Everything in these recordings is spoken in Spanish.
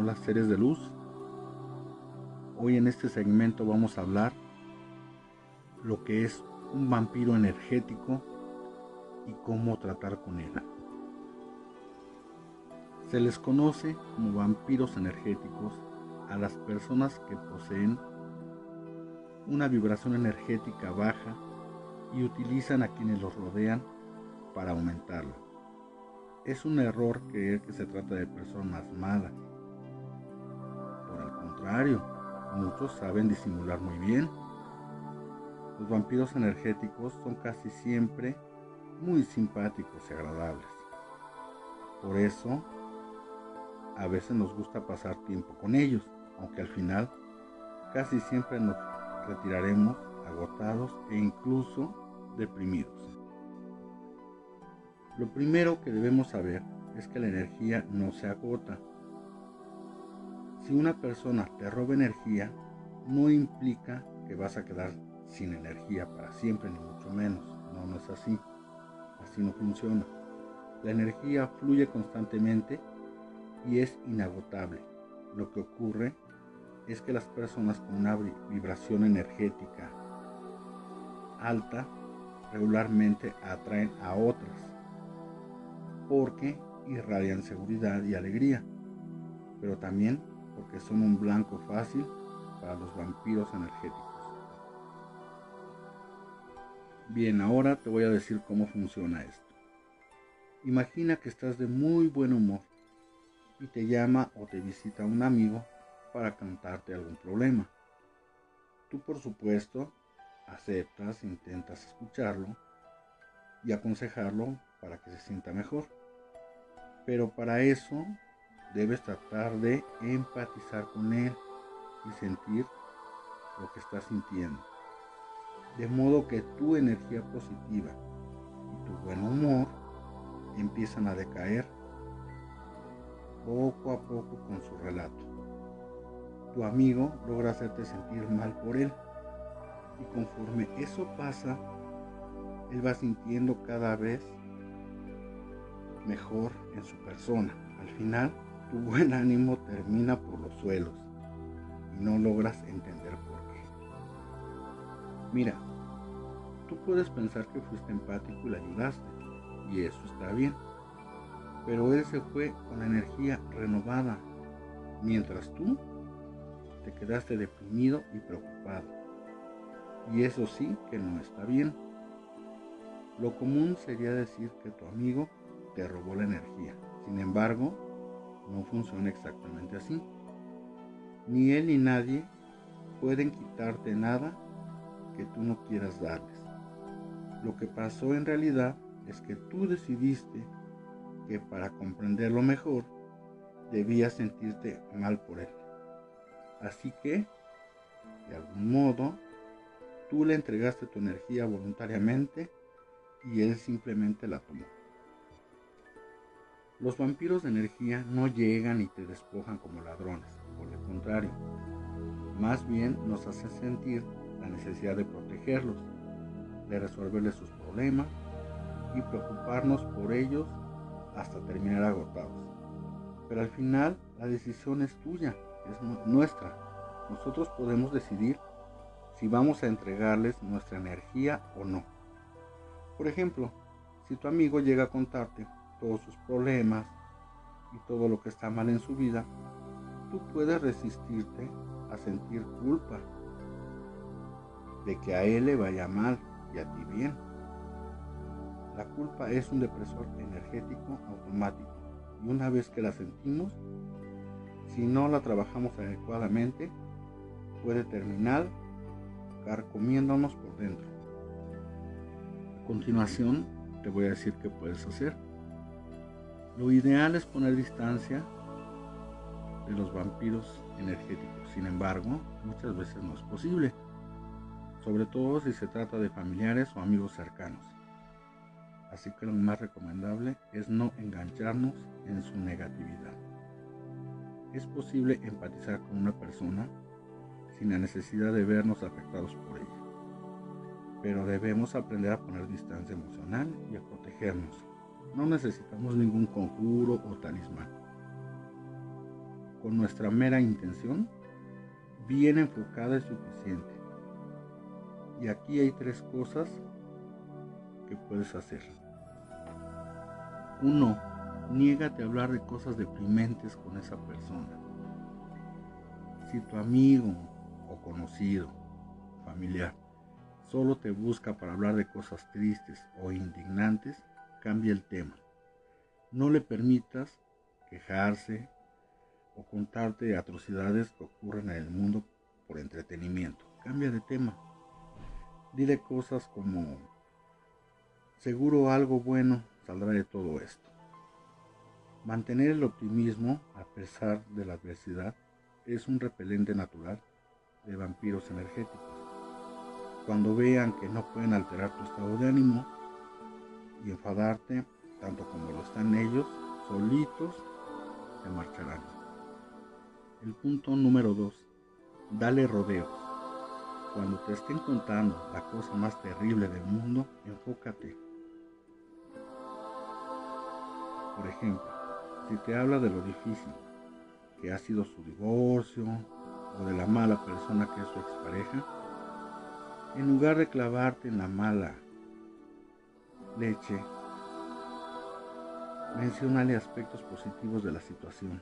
Hola seres de luz. Hoy en este segmento vamos a hablar lo que es un vampiro energético y cómo tratar con él. Se les conoce como vampiros energéticos a las personas que poseen una vibración energética baja y utilizan a quienes los rodean para aumentarla. Es un error creer que se trata de personas malas muchos saben disimular muy bien. Los vampiros energéticos son casi siempre muy simpáticos y agradables. Por eso, a veces nos gusta pasar tiempo con ellos, aunque al final casi siempre nos retiraremos agotados e incluso deprimidos. Lo primero que debemos saber es que la energía no se agota, si una persona te roba energía, no implica que vas a quedar sin energía para siempre, ni mucho menos. No, no es así. Así no funciona. La energía fluye constantemente y es inagotable. Lo que ocurre es que las personas con una vibración energética alta regularmente atraen a otras porque irradian seguridad y alegría, pero también porque son un blanco fácil para los vampiros energéticos. Bien, ahora te voy a decir cómo funciona esto. Imagina que estás de muy buen humor y te llama o te visita un amigo para contarte algún problema. Tú por supuesto aceptas, intentas escucharlo y aconsejarlo para que se sienta mejor. Pero para eso debes tratar de empatizar con él y sentir lo que está sintiendo. De modo que tu energía positiva y tu buen humor empiezan a decaer poco a poco con su relato. Tu amigo logra hacerte sentir mal por él y conforme eso pasa, él va sintiendo cada vez mejor en su persona. Al final, tu buen ánimo termina por los suelos y no logras entender por qué. Mira, tú puedes pensar que fuiste empático y le ayudaste, y eso está bien, pero él se fue con la energía renovada, mientras tú te quedaste deprimido y preocupado. Y eso sí que no está bien. Lo común sería decir que tu amigo te robó la energía. Sin embargo, no funciona exactamente así. Ni él ni nadie pueden quitarte nada que tú no quieras darles. Lo que pasó en realidad es que tú decidiste que para comprenderlo mejor debías sentirte mal por él. Así que, de algún modo, tú le entregaste tu energía voluntariamente y él simplemente la tomó. Los vampiros de energía no llegan y te despojan como ladrones, por el contrario, más bien nos hacen sentir la necesidad de protegerlos, de resolverles sus problemas y preocuparnos por ellos hasta terminar agotados. Pero al final la decisión es tuya, es nuestra. Nosotros podemos decidir si vamos a entregarles nuestra energía o no. Por ejemplo, si tu amigo llega a contarte todos sus problemas y todo lo que está mal en su vida, tú puedes resistirte a sentir culpa de que a él le vaya mal y a ti bien. La culpa es un depresor energético automático y una vez que la sentimos, si no la trabajamos adecuadamente, puede terminar carcomiéndonos por dentro. A continuación, te voy a decir qué puedes hacer. Lo ideal es poner distancia de los vampiros energéticos. Sin embargo, muchas veces no es posible, sobre todo si se trata de familiares o amigos cercanos. Así que lo más recomendable es no engancharnos en su negatividad. Es posible empatizar con una persona sin la necesidad de vernos afectados por ella, pero debemos aprender a poner distancia emocional y a protegernos no necesitamos ningún conjuro o talismán. con nuestra mera intención bien enfocada es suficiente. Y aquí hay tres cosas que puedes hacer. Uno, niégate a hablar de cosas deprimentes con esa persona. Si tu amigo o conocido, familiar, solo te busca para hablar de cosas tristes o indignantes, cambia el tema. No le permitas quejarse o contarte atrocidades que ocurren en el mundo por entretenimiento. Cambia de tema. Dile cosas como, seguro algo bueno saldrá de todo esto. Mantener el optimismo a pesar de la adversidad es un repelente natural de vampiros energéticos. Cuando vean que no pueden alterar tu estado de ánimo y enfadarte, tanto como lo están ellos, solitos se marcharán. El punto número 2. Dale rodeos. Cuando te estén contando la cosa más terrible del mundo, enfócate. Por ejemplo, si te habla de lo difícil que ha sido su divorcio o de la mala persona que es su expareja, en lugar de clavarte en la mala leche, mencionale aspectos positivos de la situación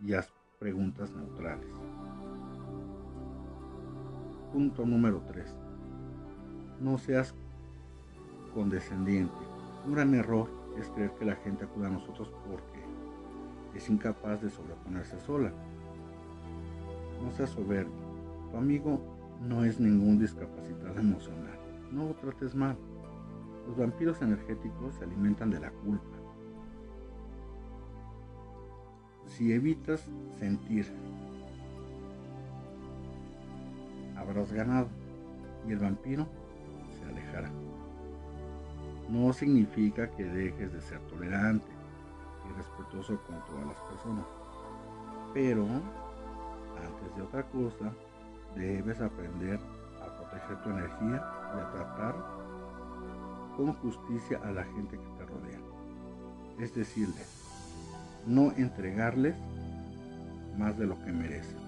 y haz preguntas neutrales. Punto número 3. No seas condescendiente. Un gran error es creer que la gente acuda a nosotros porque es incapaz de sobreponerse sola. No seas soberbio. Tu amigo no es ningún discapacitado emocional. No lo trates mal. Los vampiros energéticos se alimentan de la culpa. Si evitas sentir, habrás ganado y el vampiro se alejará. No significa que dejes de ser tolerante y respetuoso con todas las personas, pero antes de otra cosa, debes aprender a proteger tu energía y a tratar con justicia a la gente que te rodea. Es decirle, no entregarles más de lo que merecen.